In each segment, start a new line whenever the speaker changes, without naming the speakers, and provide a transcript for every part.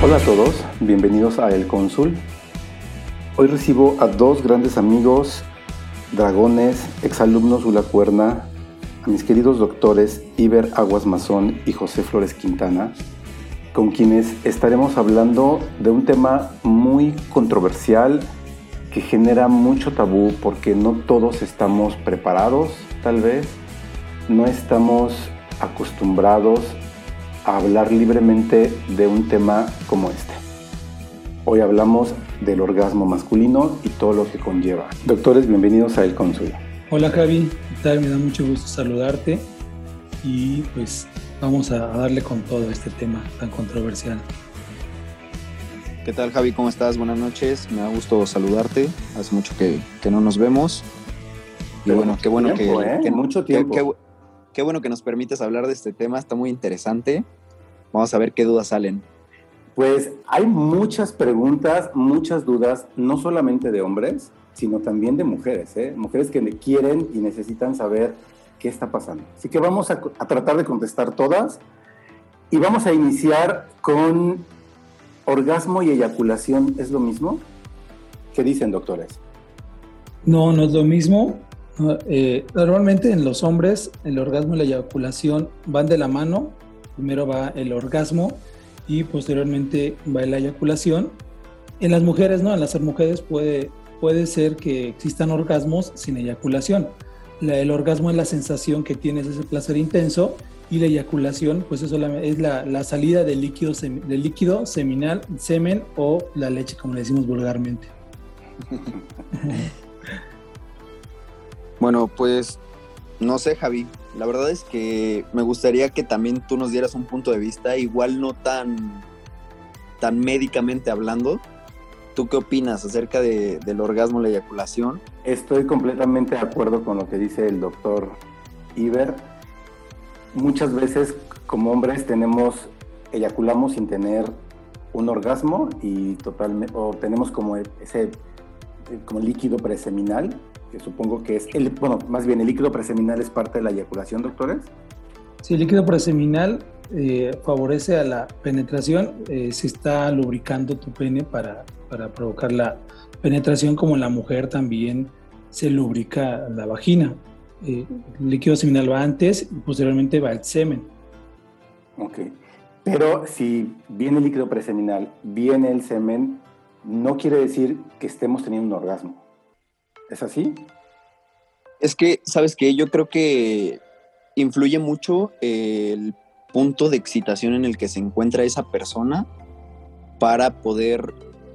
Hola a todos, bienvenidos a El Cónsul. Hoy recibo a dos grandes amigos, dragones, exalumnos de la Cuerna, a mis queridos doctores Iber Aguas Mazón y José Flores Quintana, con quienes estaremos hablando de un tema muy controversial que genera mucho tabú porque no todos estamos preparados, tal vez, no estamos acostumbrados hablar libremente de un tema como este. Hoy hablamos del orgasmo masculino y todo lo que conlleva. Doctores, bienvenidos a El Cónsul.
Hola Javi, ¿qué tal? Me da mucho gusto saludarte y pues vamos a darle con todo este tema tan controversial.
¿Qué tal Javi? ¿Cómo estás? Buenas noches, me da gusto saludarte. Hace mucho que, que no nos vemos. Y bueno, qué bueno que,
¿eh?
que,
mucho tiempo.
Qué bueno que nos permites hablar de este tema, está muy interesante. Vamos a ver qué dudas salen.
Pues hay muchas preguntas, muchas dudas, no solamente de hombres, sino también de mujeres, ¿eh? mujeres que quieren y necesitan saber qué está pasando. Así que vamos a, a tratar de contestar todas y vamos a iniciar con orgasmo y eyaculación. ¿Es lo mismo? ¿Qué dicen, doctores?
No, no es lo mismo. Eh, normalmente en los hombres el orgasmo y la eyaculación van de la mano. Primero va el orgasmo y posteriormente va la eyaculación. En las mujeres, ¿no? En las mujeres puede, puede ser que existan orgasmos sin eyaculación. La, el orgasmo es la sensación que tienes, ese placer intenso, y la eyaculación, pues eso es la, la salida del líquido, del líquido seminal, semen o la leche, como le decimos vulgarmente.
bueno, pues no sé, Javi. La verdad es que me gustaría que también tú nos dieras un punto de vista, igual no tan, tan médicamente hablando. ¿Tú qué opinas acerca de, del orgasmo la eyaculación?
Estoy completamente de acuerdo con lo que dice el doctor Iber. Muchas veces como hombres tenemos, eyaculamos sin tener un orgasmo y totalmente, o tenemos como ese como líquido preseminal que supongo que es, el, bueno, más bien el líquido preseminal es parte de la eyaculación, doctores.
Sí, el líquido preseminal eh, favorece a la penetración, eh, se está lubricando tu pene para, para provocar la penetración, como en la mujer también se lubrica la vagina. Eh, el líquido seminal va antes y posteriormente va el semen.
Ok, pero si viene el líquido preseminal, viene el semen, no quiere decir que estemos teniendo un orgasmo. ¿Es así?
Es que, ¿sabes qué? Yo creo que influye mucho el punto de excitación en el que se encuentra esa persona para poder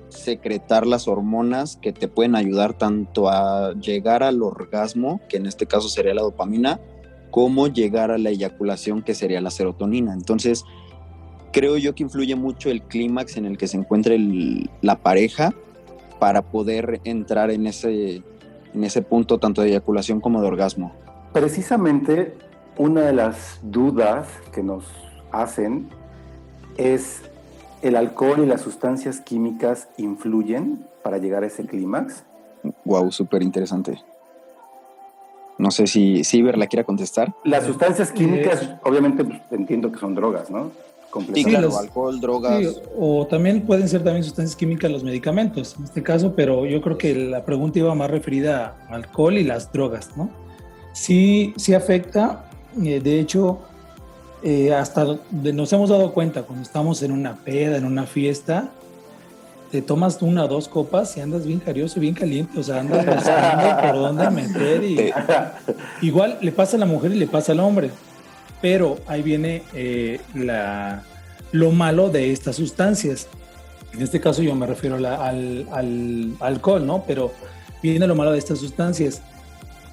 secretar las hormonas que te pueden ayudar tanto a llegar al orgasmo, que en este caso sería la dopamina, como llegar a la eyaculación, que sería la serotonina. Entonces, creo yo que influye mucho el clímax en el que se encuentra la pareja para poder entrar en ese, en ese punto tanto de eyaculación como de orgasmo?
Precisamente una de las dudas que nos hacen es el alcohol y las sustancias químicas influyen para llegar a ese clímax.
Wow, súper interesante. No sé si Ciber la quiera contestar.
Las sustancias químicas, eh, obviamente pues, entiendo que son drogas, ¿no?
Sí, claro, alcohol, drogas. Sí,
o también pueden ser también sustancias químicas los medicamentos, en este caso, pero yo creo que la pregunta iba más referida a alcohol y las drogas, ¿no? Sí, sí afecta, eh, de hecho, eh, hasta nos hemos dado cuenta cuando estamos en una peda, en una fiesta, te tomas una o dos copas y andas bien carioso, bien caliente, o sea, andas buscando por dónde meter y igual le pasa a la mujer y le pasa al hombre, pero ahí viene eh, la, lo malo de estas sustancias. En este caso yo me refiero al, al, alcohol, ¿no? Pero viene lo malo de estas sustancias.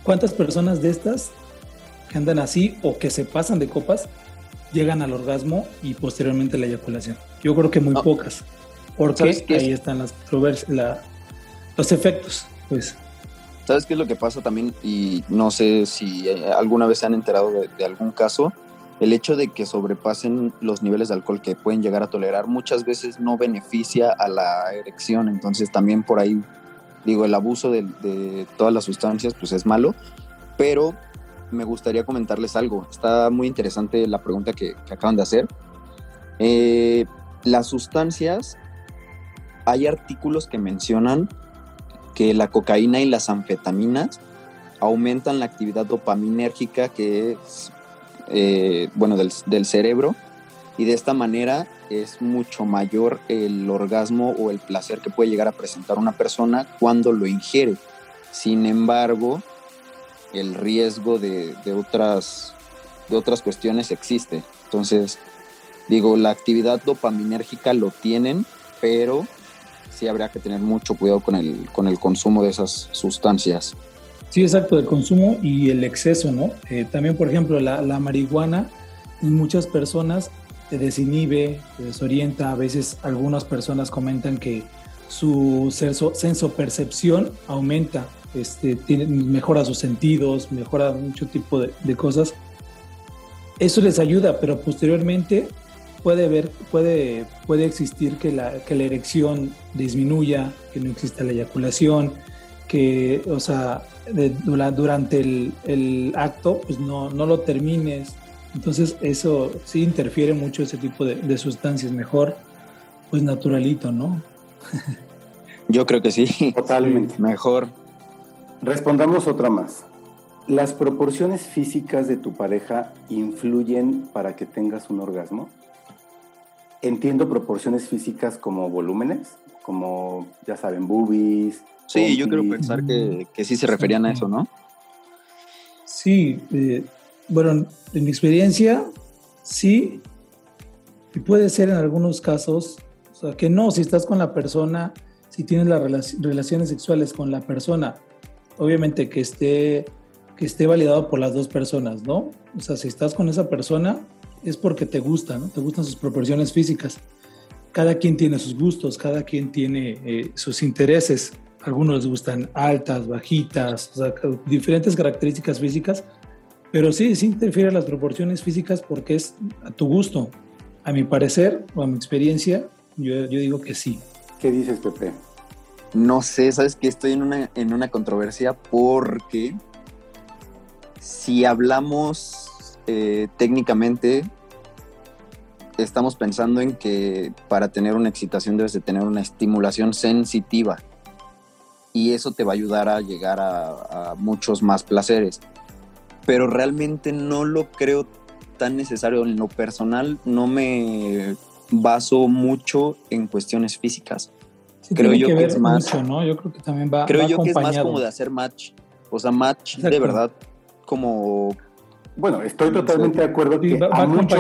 ¿Cuántas personas de estas que andan así o que se pasan de copas llegan al orgasmo y posteriormente la eyaculación? Yo creo que muy pocas. Porque ahí están las los efectos, pues.
¿Sabes qué es lo que pasa también? Y no sé si eh, alguna vez se han enterado de, algún caso. El hecho de que sobrepasen los niveles de alcohol que pueden llegar a tolerar muchas veces no beneficia a la erección. Entonces también por ahí, digo, el abuso de, todas las sustancias pues es malo. Pero me gustaría comentarles algo. Está muy interesante la pregunta que, que acaban de hacer. Eh, las sustancias hay artículos que mencionan que la cocaína y las anfetaminas aumentan la actividad dopaminérgica que es, eh, bueno, del, cerebro y de esta manera es mucho mayor el orgasmo o el placer que puede llegar a presentar una persona cuando lo ingiere. Sin embargo, el riesgo de, otras, de otras cuestiones existe. Entonces, digo, la actividad dopaminérgica lo tienen, pero sí habría que tener mucho cuidado con el, con el consumo de esas sustancias.
Sí, exacto, el consumo y el exceso, ¿no? Eh, también, por ejemplo, la, la, marihuana en muchas personas te desinhibe, te desorienta. A veces algunas personas comentan que su senso, percepción aumenta, este, tiene, mejora sus sentidos, mejora mucho tipo de cosas. Eso les ayuda, pero posteriormente puede, ver, puede, puede existir que la, que la erección disminuya, que no exista la eyaculación, que, o sea, durante el, el, acto, pues no, no lo termines. Entonces eso sí interfiere mucho ese tipo de, de sustancias. Mejor, pues naturalito, ¿no?
Yo creo que sí.
Totalmente.
Mejor.
Respondamos otra más. ¿Las proporciones físicas de tu pareja influyen para que tengas un orgasmo? Entiendo proporciones físicas como volúmenes, como, ya saben, boobies.
Sí, yo quiero pensar que, que, sí se referían a eso, ¿no?
Sí, eh, bueno, en mi experiencia, sí, y puede ser en algunos casos, o sea, que no, si estás con la persona, si tienes las relaciones sexuales con la persona, obviamente que esté, que esté validado por las dos personas, ¿no? O sea, si estás con esa persona, es porque te gusta, ¿no? Te gustan sus proporciones físicas. Cada quien tiene sus gustos, cada quien tiene eh, sus intereses. algunos les gustan altas, bajitas, diferentes características físicas, pero sí, sí interfiere las proporciones físicas porque es a tu gusto. A mi parecer o a mi experiencia, yo, yo digo que sí.
¿Qué dices, Pepe?
No sé, sabes que estoy en una, en una controversia porque si hablamos eh, técnicamente estamos pensando en que para tener una excitación debes de tener una estimulación sensitiva y eso te va a ayudar a llegar a, muchos más placeres. Pero realmente no lo creo tan necesario. En lo personal no me baso mucho en cuestiones físicas.
creo yo que, es más, ¿no? Yo creo que también va
Creo yo que es más como de hacer match. O sea, match de verdad como
bueno, estoy totalmente de acuerdo que a, muchos,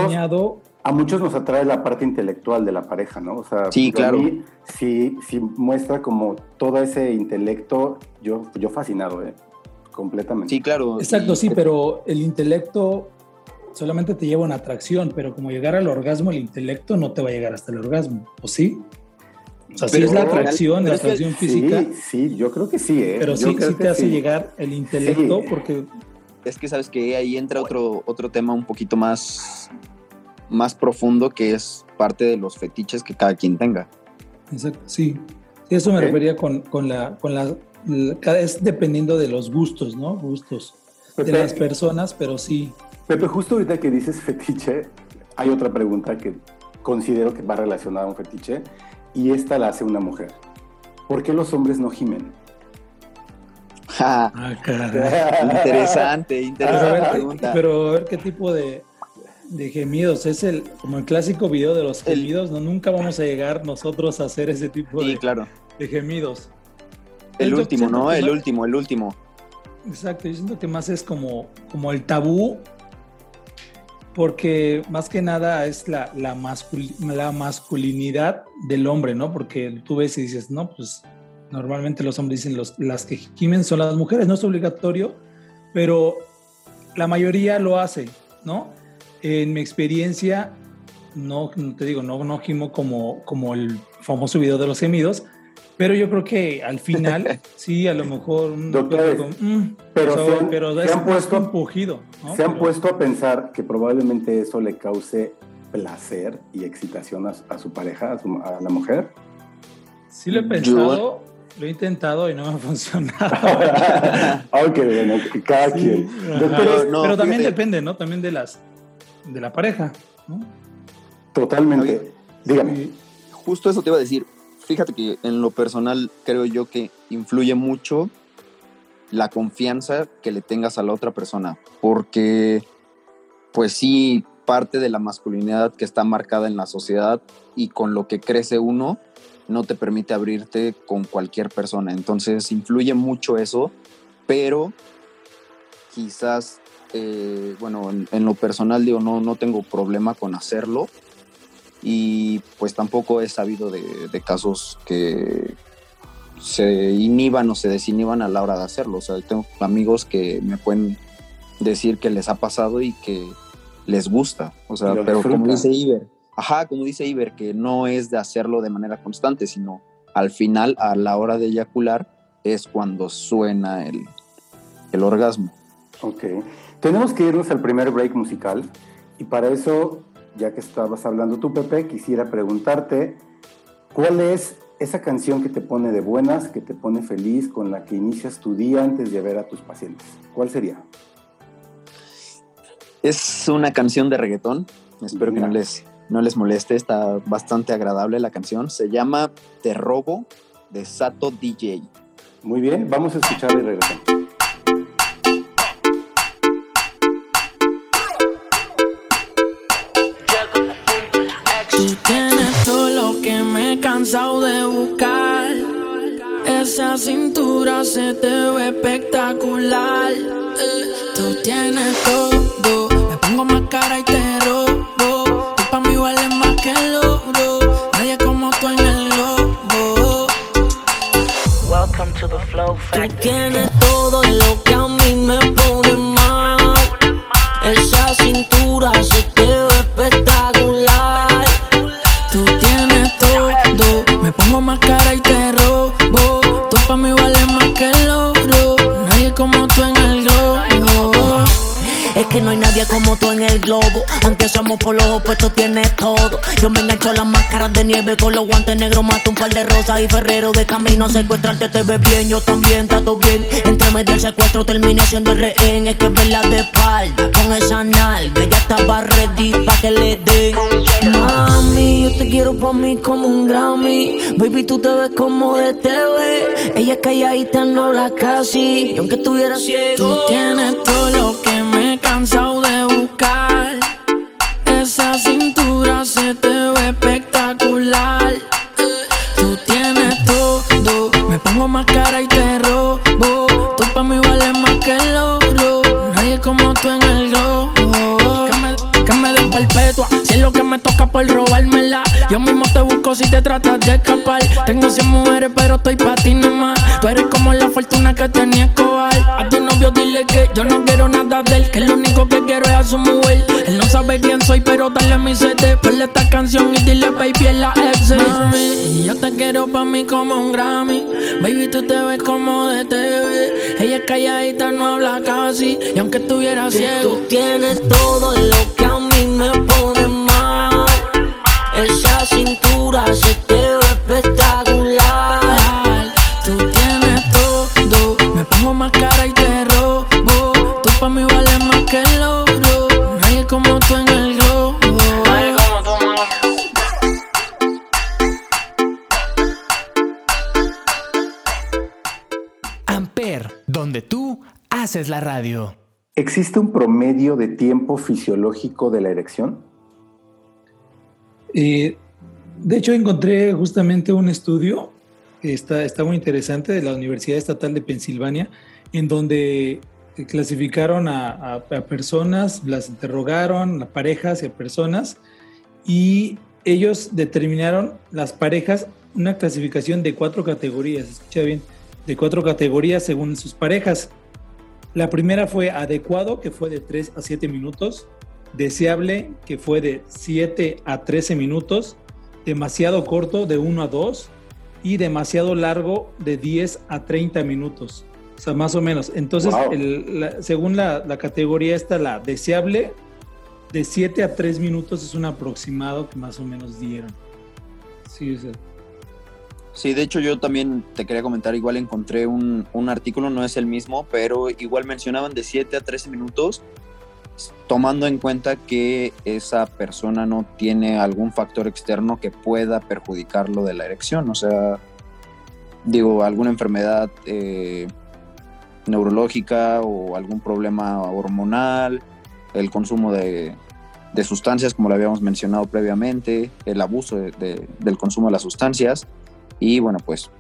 a muchos nos atrae la parte intelectual de la pareja, ¿no? O sea,
sí, claro.
si, si muestra como todo ese intelecto, yo, yo fascinado, ¿eh? Completamente.
Sí, claro.
Exacto, sí, pero el intelecto solamente te lleva una atracción, pero como llegar al orgasmo, el intelecto no te va a llegar hasta el orgasmo, ¿o sí? O sea, si es la atracción, la atracción física.
Sí, sí, yo creo que sí, ¿eh?
Pero sí, sí te hace llegar el intelecto porque
es que sabes que ahí entra otro, otro tema un poquito más, más profundo que es parte de los fetiches que cada quien tenga.
Exacto, sí. Eso me refería con, con, la, con la, Es dependiendo de los gustos, ¿no? Gustos de las personas, pero sí.
Pepe, justo ahorita que dices fetiche, hay otra pregunta que considero que va relacionada a un fetiche y esta la hace una mujer. ¿Por qué los hombres no gimen?
Ah, interesante, interesante
pero, pregunta. Pero a ver qué tipo de, de gemidos, es el como el clásico video de los gemidos, no nunca vamos a llegar nosotros a hacer ese tipo
Sí,
de,
claro.
de gemidos.
El
Yo
último, ¿no? El
más-
último, el último.
Exacto, yo siento que más es como, como el tabú, porque más que nada es la, la, mascul- la masculinidad del hombre, ¿no? Porque tú ves y dices, no, pues normalmente los hombres dicen los, las que gimen son las mujeres, no es obligatorio, pero la mayoría lo hace, ¿no? En mi experiencia, no te digo, no, no gimo como, como el famoso video de los gemidos, pero yo creo que al final, sí, a lo mejor.
Doctores,
digo, mm,
pero
so-
se han-
pero
se
es
han puesto-
un pujido. ¿no?
¿Se han
Pero-
puesto a pensar que probablemente eso le cause placer y excitación a, a su pareja, a, su- a la mujer?
Sí lo he pensado, lo he intentado y no me ha funcionado.
ok, bueno, cada
Sí,
quien.
ajá.
Doctores,
No,
pero también
fíjate.
depende, ¿no? También de las de la pareja, ¿no?
totalmente. Dígame.
Justo eso te iba a decir. Fíjate que en lo personal creo yo que influye mucho la confianza que le tengas a la otra persona, porque pues sí, parte de la masculinidad que está marcada en la sociedad y con lo que crece uno no te permite abrirte con cualquier persona. Entonces influye mucho eso, pero quizás, eh, bueno, en, en lo personal digo, no, no tengo problema con hacerlo, y pues tampoco he sabido de, de casos que se inhiban o se desinhiban a la hora de hacerlo. O sea, tengo amigos que me pueden decir que les ha pasado y que les gusta. O sea,
lo
pero como dice Iber, ajá, como dice Iber, que no es de hacerlo de manera constante, sino al final, a la hora de eyacular, es cuando suena el, el orgasmo.
Ok. Tenemos que irnos al primer break musical y para eso, ya que estabas hablando tú, Pepe, quisiera preguntarte cuál es esa canción que te pone de buenas, que te pone feliz, con la que inicias tu día antes de ver a tus pacientes. ¿Cuál sería?
Es una canción de reggaetón. Espero que no les, no les moleste. Está bastante agradable la canción. Se llama Te Robo de Sato DJ.
Muy bien, vamos a escuchar y regresamos.
Tú tienes todo lo que me he cansado de buscar. Esa cintura se te ve espectacular. Eh, Tú tienes todo. Me pongo más cara y te
again Por los opuestos, tienes todo. Yo me engancho las máscaras de nieve con los guantes negros. Mato un par de rosas y ferrero de camino a secuestrarte. Te ves bien, yo también, trato bien. Entre medio del secuestro terminé siendo el rehén. Es que verla de espalda con esa nalga. Ya estaba ready pa' que le den.
Mami, yo te quiero pa' mí como un Grammy. Baby, tú te ves como de TV. Ella es calladita, no la casi. Y aunque estuviera ciego, tú tienes todo lo que me he cansado de por robármela. Yo mismo te busco si te tratas de escapar. Tengo 100 mujeres, pero estoy pa' ti nomás. Tú eres como la fortuna que tenía Escobar. A tu novio dile que yo no quiero nada de él. Que lo único que quiero es a su mujer. Él no sabe quién soy, pero dale mi CD. Ponle esta canción y dile, baby, es la ex. Mami, yo te quiero pa' mí como un Grammy. Baby, tú te ves como de TV. Ella es calladita, no habla casi. Y aunque estuviera ciego, tú tienes todo lo que a mí me pone. Esa cintura se te ve espectacular. Tú tienes todo, me pongo más cara y te robo. Tú pa' mí vales más que el oro. Nadie como tú en el globo.
Amper, donde tú haces la radio.
¿Existe un promedio de tiempo fisiológico de la erección?
Eh, de hecho, encontré justamente un estudio está, está muy interesante de la Universidad Estatal de Pensilvania, en donde clasificaron a, personas, las interrogaron, a parejas y a personas, y ellos determinaron las parejas una clasificación de cuatro categorías, escucha bien, de cuatro categorías según sus parejas. La primera fue adecuado, que fue de 3 a 7 minutos, deseable, que fue de 7 a 13 minutos, demasiado corto, de 1 a 2, y demasiado largo, de 10 a 30 minutos. O sea, más o menos. Entonces, según la, categoría esta, la deseable, de 7 a 3 minutos es un aproximado que más o menos dieron. Sí,
Sí, de hecho yo también te quería comentar, igual encontré un, un, artículo, no es el mismo, pero igual mencionaban de 7 a 13 minutos, tomando en cuenta que esa persona no tiene algún factor externo que pueda perjudicarlo de la erección, o sea, digo, alguna enfermedad eh, neurológica o algún problema hormonal, el consumo de, sustancias, como lo habíamos mencionado previamente, el abuso del consumo de las sustancias. Y bueno, pues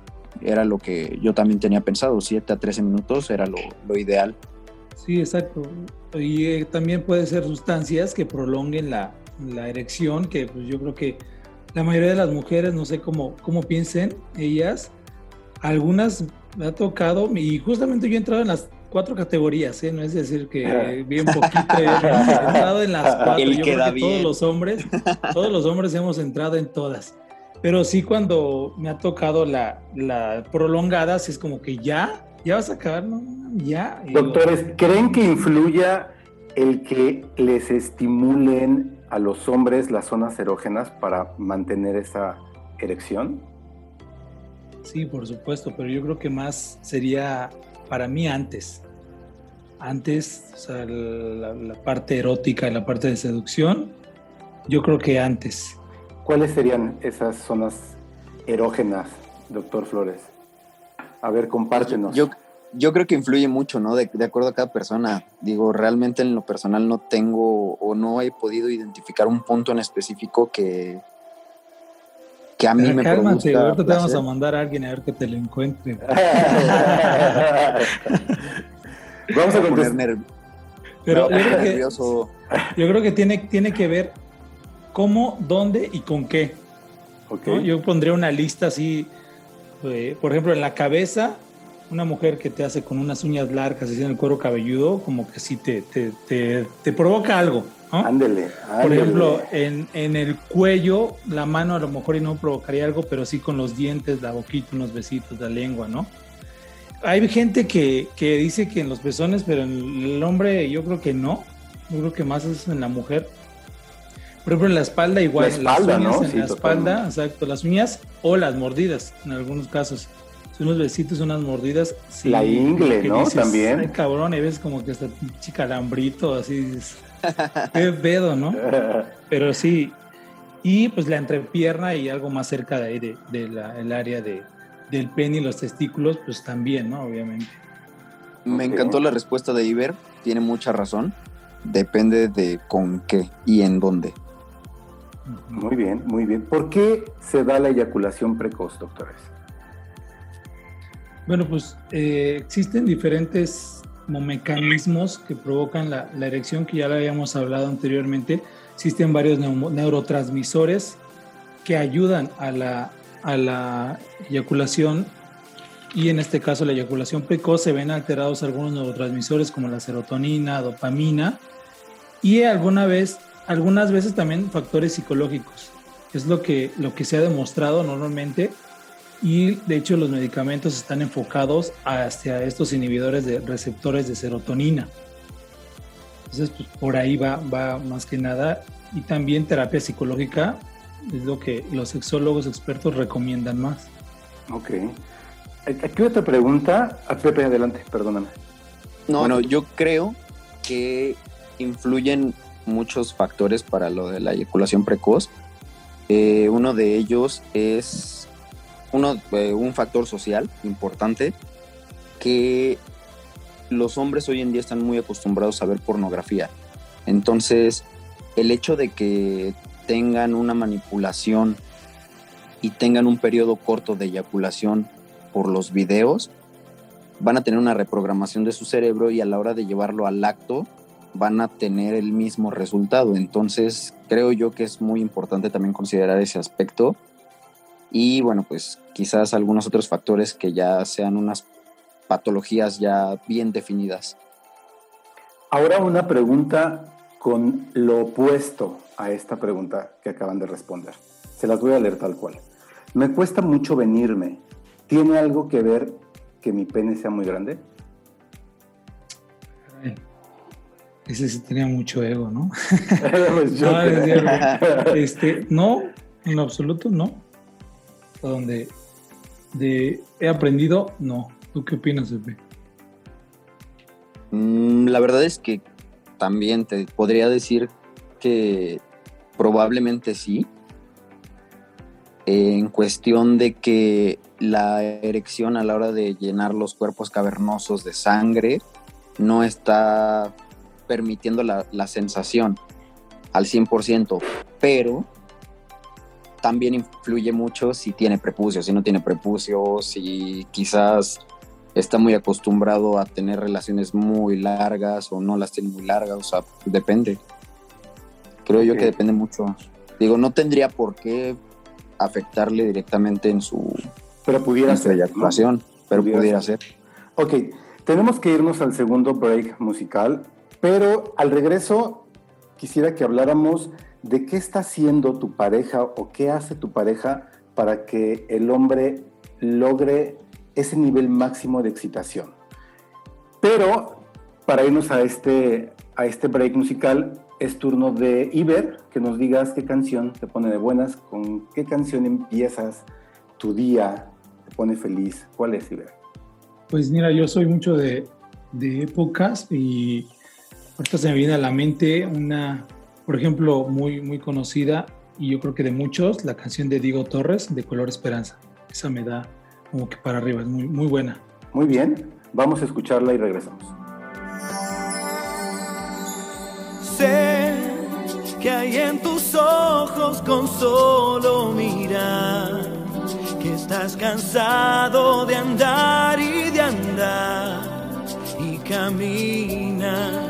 era lo que yo también tenía pensado, 7 a 13 minutos era lo, ideal.
Sí, exacto. Y eh, también puede ser sustancias que prolonguen la, erección, que pues yo creo que la mayoría de las mujeres, no sé cómo, cómo piensen ellas, algunas me ha tocado, y justamente yo he entrado en las cuatro categorías, ¿eh? no es decir que bien poquito, he entrado en las cuatro, yo creo que todos los hombres, todos los hombres hemos entrado en todas, pero sí cuando me ha tocado la, la prolongada, sí es como que ya, ya vas a acabar, ¿no? Ya.
Doctores, ¿creen que influya el que les estimulen a los hombres las zonas erógenas para mantener esa erección?
Sí, por supuesto, pero yo creo que más sería para mí antes. Antes, o sea, la, parte erótica y la parte de seducción, yo creo que antes.
¿Cuáles serían esas zonas erógenas, doctor Flores? A ver, compártenos.
Yo, yo creo que influye mucho, ¿no? De, de, acuerdo a cada persona. Digo, realmente en lo personal no tengo o no he podido identificar un punto en específico que, que a mí me cálmate,
ahorita te vamos a mandar a alguien a ver que te lo encuentre.
vamos a contestar.
Pero yo creo, que, yo creo que tiene, tiene que ver cómo, dónde y con qué. Yo pondría una lista así, eh, por ejemplo, en la cabeza, una mujer que te hace con unas uñas largas, así en el cuero cabelludo, como que sí te, te, te, te provoca algo.
Ándele,
Por ejemplo, en, en, el cuello, la mano a lo mejor y no provocaría algo, pero sí con los dientes, la boquita, unos besitos, la lengua, ¿no? Hay gente que, que dice que en los pezones, pero en el hombre yo creo que no. Yo creo que más es en la mujer. Por ejemplo, en la espalda igual.
La espalda,
las
uñas
En la espalda, exacto. Las uñas o las mordidas, en algunos casos. unos besitos, unas mordidas.
la ingle, ¿no? También.
cabrón, y ves como que está chica alambrito, así. Qué pedo, ¿no? Pero sí. Y pues la entrepierna y algo más cerca de ahí, de, el área de, del pene y los testículos, pues también, ¿no? Obviamente.
Me encantó la respuesta de Iber, tiene mucha razón. Depende de con qué y en dónde.
Muy bien, muy bien. ¿Por qué se da la eyaculación precoz, doctores?
Bueno, pues eh, existen diferentes mecanismos que provocan la, erección, que ya lo habíamos hablado anteriormente. Existen varios neurotransmisores que ayudan a la, a la eyaculación y en este caso la eyaculación precoz se ven alterados algunos neurotransmisores como la serotonina, dopamina y alguna vez, algunas veces también factores psicológicos. Es lo que, lo que se ha demostrado normalmente y de hecho los medicamentos están enfocados hacia estos inhibidores de receptores de serotonina. Entonces, pues, por ahí va, va más que nada. Y también terapia psicológica es lo que los sexólogos expertos recomiendan más.
Ok. Aquí otra pregunta. A ah, Pepe, adelante, perdóname.
No, bueno, yo creo que influyen muchos factores para lo de la eyaculación precoz. Eh, uno de ellos es uno, eh, un factor social importante que los hombres hoy en día están muy acostumbrados a ver pornografía. Entonces, el hecho de que tengan una manipulación y tengan un periodo corto de eyaculación por los videos, van a tener una reprogramación de su cerebro y a la hora de llevarlo al acto van a tener el mismo resultado. Entonces, creo yo que es muy importante también considerar ese aspecto. Y bueno, pues quizás algunos otros factores que ya sean unas patologías ya bien definidas.
Ahora una pregunta con lo opuesto a esta pregunta que acaban de responder. Se las voy a leer tal cual. Me cuesta mucho venirme. ¿Tiene algo que ver que mi pene sea muy grande?
Ese sí tenía mucho ego, ¿no? Pues no, este, no, en lo absoluto no. Donde de, he aprendido, no. ¿Tú qué opinas, Epe?
Mm, la verdad es que también te podría decir que probablemente sí. En cuestión de que la erección a la hora de llenar los cuerpos cavernosos de sangre no está permitiendo la, sensación al 100%, pero también influye mucho si tiene prepucio, si no tiene prepucio, si quizás está muy acostumbrado a tener relaciones muy largas o no las tiene muy largas, o sea, depende. Creo yo que depende mucho. Digo, no tendría por qué afectarle directamente en su,
pero pudiera ser,
eyaculación, pero pudiera ser.
Ok, tenemos que irnos al segundo break musical. Pero al regreso, quisiera que habláramos de qué está haciendo tu pareja o qué hace tu pareja para que el hombre logre ese nivel máximo de excitación. Pero para irnos a este, a este break musical, es turno de Iber, que nos digas qué canción te pone de buenas, con qué canción empiezas tu día, te pone feliz. ¿Cuál es, Iber?
Pues mira, yo soy mucho de, de épocas y Ahorita se me viene a la mente una, por ejemplo, muy, muy conocida y yo creo que de muchos, la canción de Diego Torres, de Color Esperanza. Esa me da como que para arriba, es muy, muy buena.
Muy bien, vamos a escucharla y regresamos.
Sé que hay en tus ojos con solo mirar, que estás cansado de andar y de andar y caminar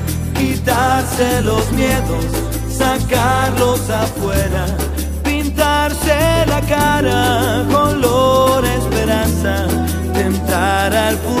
quitarse los miedos, sacarlos afuera, pintarse la cara, color esperanza, tentar al futuro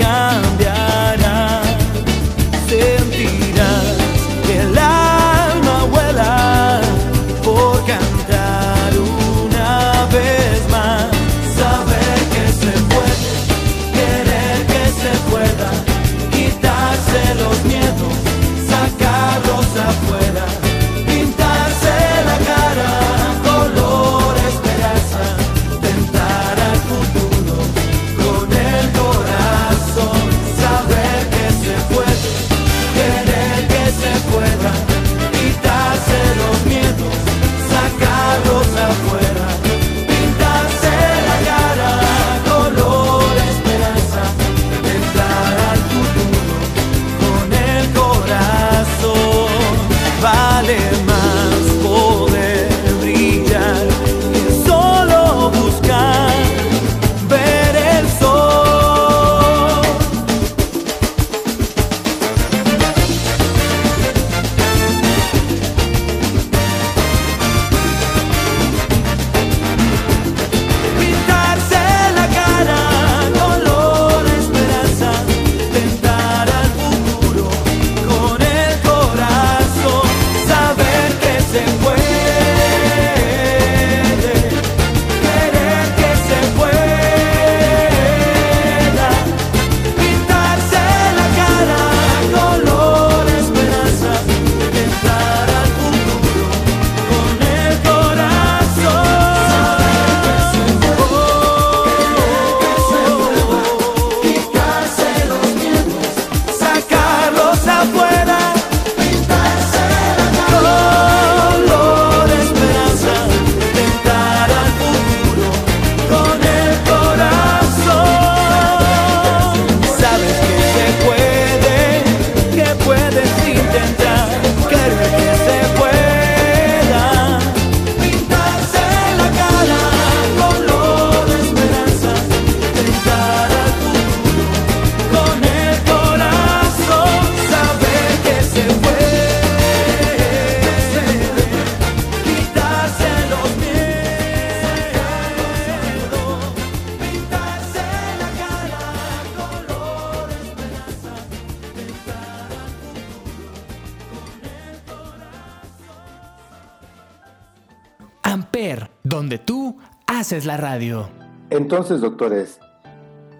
haces la radio.
Entonces, doctores,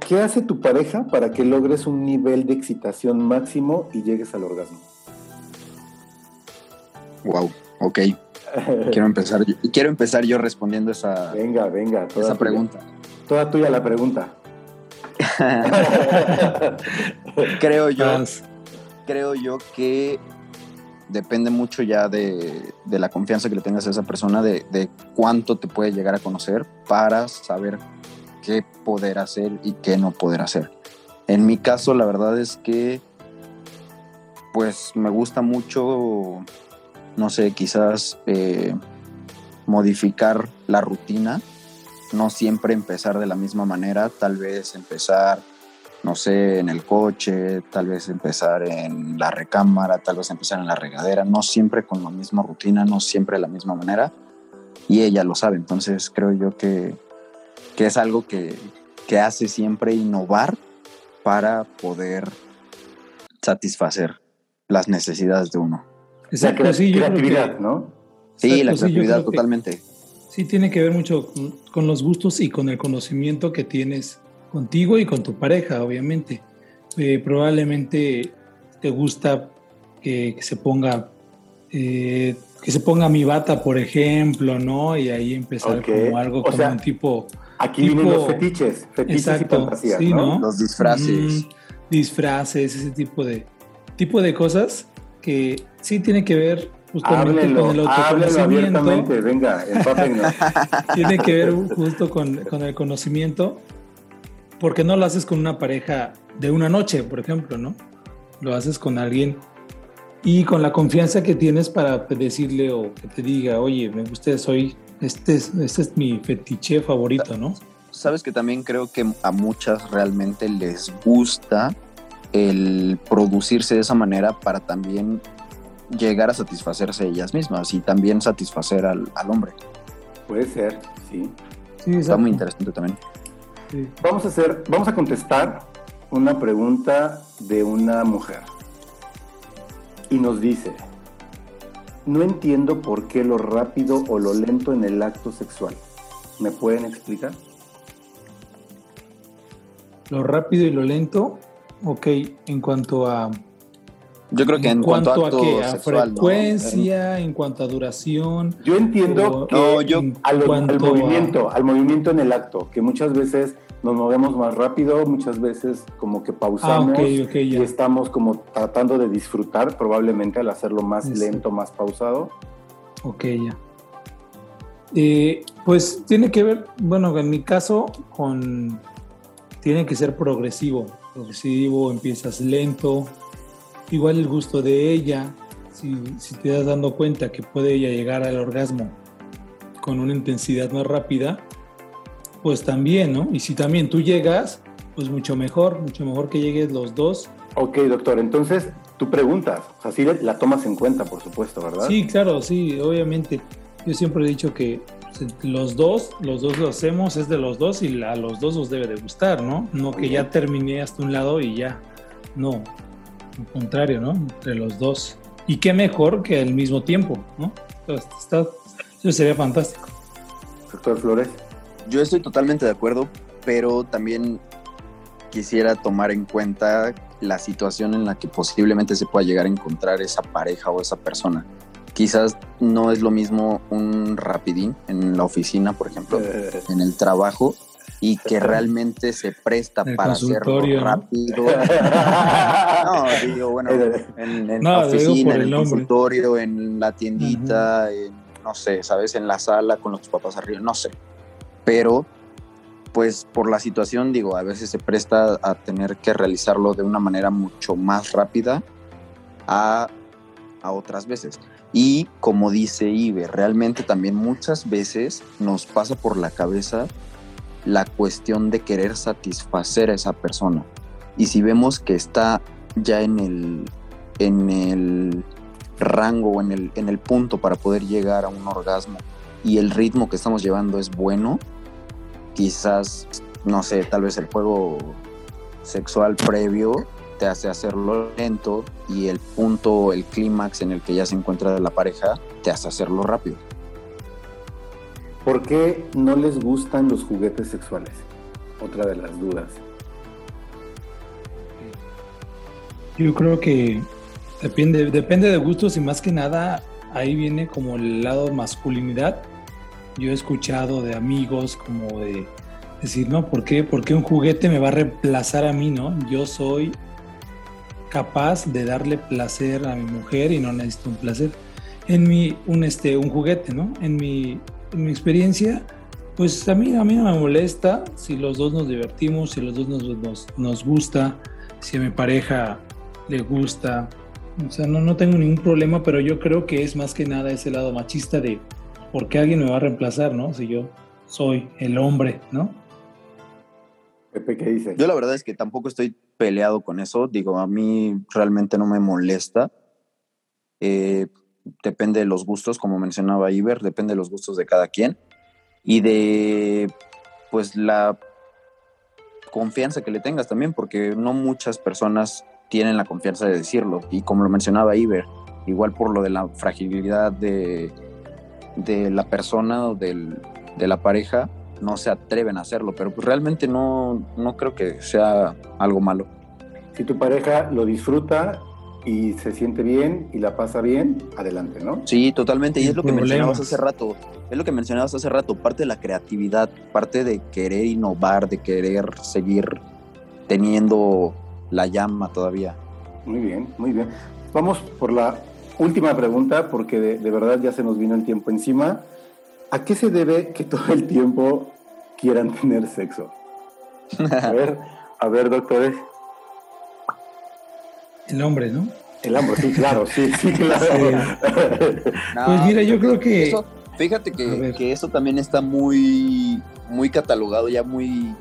¿qué hace tu pareja para que logres un nivel de excitación máximo y llegues al orgasmo?
Wow, ok. quiero empezar, quiero empezar yo respondiendo esa,
venga, venga,
esa pregunta.
Toda tuya la pregunta.
creo yo, creo yo que depende mucho ya de, la confianza que le tengas a esa persona, de, de, cuánto te puede llegar a conocer para saber qué poder hacer y qué no poder hacer. En mi caso, la verdad es que, pues me gusta mucho, no sé, quizás eh, modificar la rutina, no siempre empezar de la misma manera, tal vez empezar no sé, en el coche, tal vez empezar en la recámara, tal vez empezar en la regadera, no siempre con la misma rutina, no siempre de la misma manera. Y ella lo sabe, entonces creo yo que, que es algo que, que hace siempre innovar para poder satisfacer las necesidades de uno.
Exacto, la sí, creatividad, ¿no?
Sí, la creatividad totalmente.
Sí, tiene que ver mucho con los gustos y con el conocimiento que tienes contigo y con tu pareja, obviamente. Eh, probablemente te gusta que, se ponga eh, que se ponga mi bata, por ejemplo, ¿no? Y ahí empezar como algo como un tipo.
Aquí vienen los fetiches, fetiches exacto, y fantasías, sí, ¿no?
Los disfraces.
disfraces, ese tipo de tipo de cosas que sí tiene que ver justamente con el autoconocimiento.
venga,
tiene que ver justo con, con el conocimiento porque no lo haces con una pareja de una noche, por ejemplo, ¿no? Lo haces con alguien y con la confianza que tienes para decirle o que te diga, oye, me gusta, soy, este es, este es mi fetiche favorito, ¿no?
Sabes que también creo que a muchas realmente les gusta el producirse de esa manera para también llegar a satisfacerse ellas mismas y también satisfacer al, hombre.
Puede ser, sí.
sí Está muy interesante también.
Vamos a hacer, vamos a contestar una pregunta de una mujer. Y nos dice, no entiendo por qué lo rápido o lo lento en el acto sexual. ¿Me pueden explicar?
Lo rápido y lo lento, ok, en cuanto a
yo creo que en, cuanto, a,
frecuencia, en cuanto a duración.
Yo entiendo que yo, al, movimiento, al movimiento en el acto, que muchas veces nos movemos más rápido, muchas veces como que pausamos ah, y estamos como tratando de disfrutar probablemente al hacerlo más lento, más pausado.
Ok, ya. Eh, pues tiene que ver, bueno, en mi caso, con tiene que ser progresivo. Progresivo, empiezas lento, igual el gusto de ella, si, te das dando cuenta que puede ella llegar al orgasmo con una intensidad más rápida, pues también, ¿no? Y si también tú llegas, pues mucho mejor, mucho mejor que llegues los dos.
Ok, doctor, entonces tú preguntas, o sea, sí la tomas en cuenta, por supuesto, ¿verdad?
Sí, claro, sí, obviamente. Yo siempre he dicho que los dos, los dos lo hacemos, es de los dos y a los dos os debe de gustar, ¿no? No que ya terminé hasta un lado y ya. No, al contrario, ¿no? Entre los dos. Y qué mejor que al mismo tiempo, ¿no? eso sería fantástico.
Doctor Flores.
Yo estoy totalmente de acuerdo, pero también quisiera tomar en cuenta la situación en la que posiblemente se pueda llegar a encontrar esa pareja o esa persona. Quizás no es lo mismo un rapidín en la oficina, por ejemplo, eh. en el trabajo, y que realmente se presta para hacerlo rápido. no, digo, bueno, en, la oficina, en el, consultorio, en la tiendita, no sé, ¿sabes? En la sala con los papás arriba, no sé. Pero, pues por la situación, digo, a veces se presta a tener que realizarlo de una manera mucho más rápida a, a otras veces. Y como dice Ibe, realmente también muchas veces nos pasa por la cabeza la cuestión de querer satisfacer a esa persona. Y si vemos que está ya en el, en el rango en el, en el punto para poder llegar a un orgasmo y el ritmo que estamos llevando es bueno, quizás, no sé, tal vez el juego sexual previo te hace hacerlo lento y el punto, el clímax en el que ya se encuentra la pareja, te hace hacerlo rápido.
¿Por qué no les gustan los juguetes sexuales? Otra de las dudas.
Yo creo que depende, depende de gustos y más que nada ahí viene como el lado masculinidad. Yo he escuchado de amigos como de decir, no, ¿por qué? ¿Por qué un juguete me va a reemplazar a mí, no? Yo soy capaz de darle placer a mi mujer y no necesito un placer. En mi, un, este, un juguete, ¿no? En mi, en mi experiencia, pues a mí, a mí no me molesta si los dos nos divertimos, si los dos nos, nos, nos gusta, si a mi pareja le gusta. O sea, no, no tengo ningún problema, pero yo creo que es más que nada ese lado machista de por qué alguien me va a reemplazar, ¿no? Si yo soy el hombre, ¿no?
Pepe, ¿qué dice?
Yo la verdad es que tampoco estoy peleado con eso. Digo, a mí realmente no me molesta. Eh, depende de los gustos, como mencionaba Iber, depende de los gustos de cada quien y de pues la confianza que le tengas también, porque no muchas personas tienen la confianza de decirlo. Y como lo mencionaba Iber, igual por lo de la fragilidad de, de la persona o del, de la pareja, no se atreven a hacerlo, pero pues realmente no, no creo que sea algo malo.
Si tu pareja lo disfruta y se siente bien y la pasa bien, adelante, ¿no?
Sí, totalmente. Y es lo que
problemas.
mencionabas hace rato. Es lo que mencionabas hace rato. Parte de la creatividad, parte de querer innovar, de querer seguir teniendo la llama todavía.
Muy bien, muy bien. Vamos por la última pregunta, porque de, de verdad ya se nos vino el tiempo encima. ¿A qué se debe que todo el tiempo quieran tener sexo? A ver, a ver, doctores.
El hombre, ¿no?
El hambre, sí, claro, sí, sí, claro.
Pues mira, yo creo que-
eso- fíjate que, eso también está muy, muy catalogado, ya muy,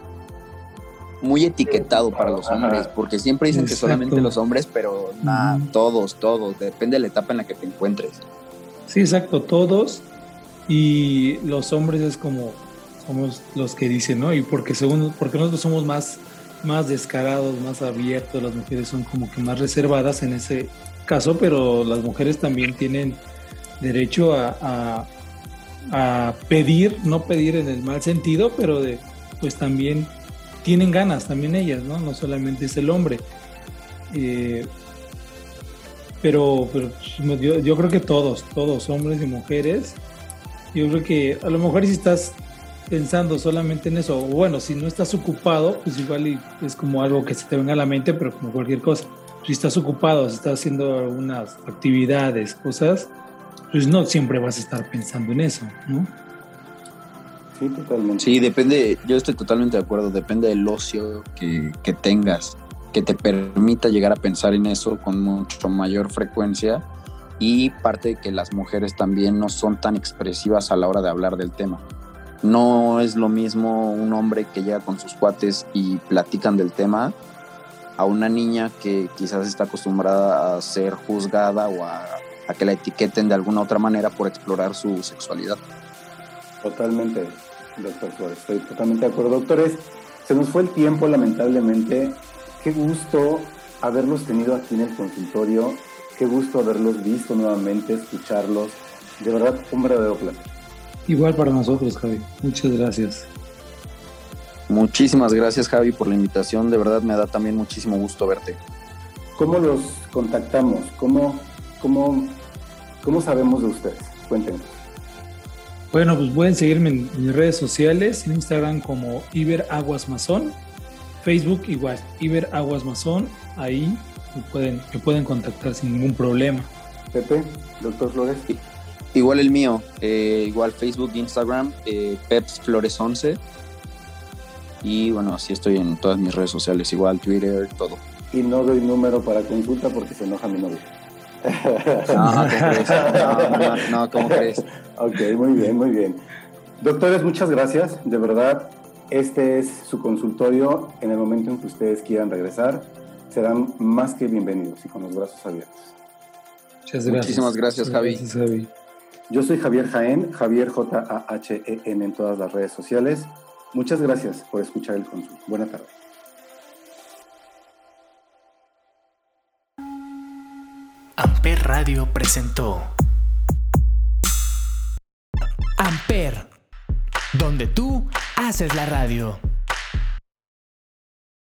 muy etiquetado para los
Ajá.
hombres, porque siempre dicen que solamente los hombres, pero
Ujú.
todos, todos, depende de la etapa en la que te encuentres.
Sí, exacto, todos. Y los hombres es como somos los que dicen, ¿no? Y porque según, porque nosotros somos más, más descarados, más abiertos, las mujeres son como que más reservadas en ese caso, pero las mujeres también tienen derecho a, a- pedir, no pedir en el mal sentido, pero de, pues también tienen ganas, también ellas, ¿no? No solamente es el hombre. Eh, pero, pero yo, yo creo que todos, todos, hombres y mujeres, yo creo que a lo mejor si estás pensando solamente en eso, o bueno, si no estás ocupado, pues igual y es como algo que se te venga a la mente, pero como cualquier cosa. Si estás ocupado, si estás haciendo algunas actividades, cosas, pues no siempre vas a estar pensando en eso, ¿no?
Sí, totalmente.
Sí, depende, yo estoy totalmente de acuerdo, depende del ocio que, que tengas, que te permita llegar a pensar en eso con mucho mayor frecuencia y parte de que las mujeres también no son tan expresivas a la hora de hablar del tema. No es lo mismo un hombre que llega con sus cuates y platican del tema a una niña que quizás está acostumbrada a ser juzgada o a, que la etiqueten de alguna otra manera por explorar su sexualidad.
Totalmente, doctor. Estoy totalmente de acuerdo. Doctores, se nos fue el tiempo, lamentablemente. Qué gusto haberlos tenido aquí en el consultorio. Qué gusto haberlos visto nuevamente, escucharlos. De verdad, un verdadero placer.
Igual para nosotros, Javi. Muchas gracias.
Muchísimas gracias Javi por la invitación, de verdad me da también muchísimo gusto verte.
¿Cómo los contactamos? ¿Cómo, cómo, cómo sabemos de ustedes? Cuéntenos.
Bueno, pues pueden seguirme en mis redes sociales, en Instagram como Iber Aguas Mazón, Facebook igual, Iber Aguas Mazón, ahí me pueden, me pueden contactar sin ningún problema.
Pepe, doctor Flores.
Igual el mío, eh, igual Facebook, Instagram, eh, Peps Flores 11 y bueno, así estoy en todas mis redes sociales, igual Twitter, todo.
Y no doy número para consulta porque se enoja mi novia.
No, ¿cómo crees? No, no, no, ¿cómo crees?
Ok, muy bien, muy bien. Doctores, muchas gracias. De verdad, este es su consultorio. En el momento en que ustedes quieran regresar, serán más que bienvenidos y con los brazos abiertos.
Muchas gracias.
Muchísimas gracias, Javi.
Gracias, Javi.
Yo soy Javier Jaén, Javier J-A-H-E-N en todas las redes sociales. Muchas gracias por escuchar el consul. Buena tarde.
Amper Radio presentó Amper, donde tú haces la radio.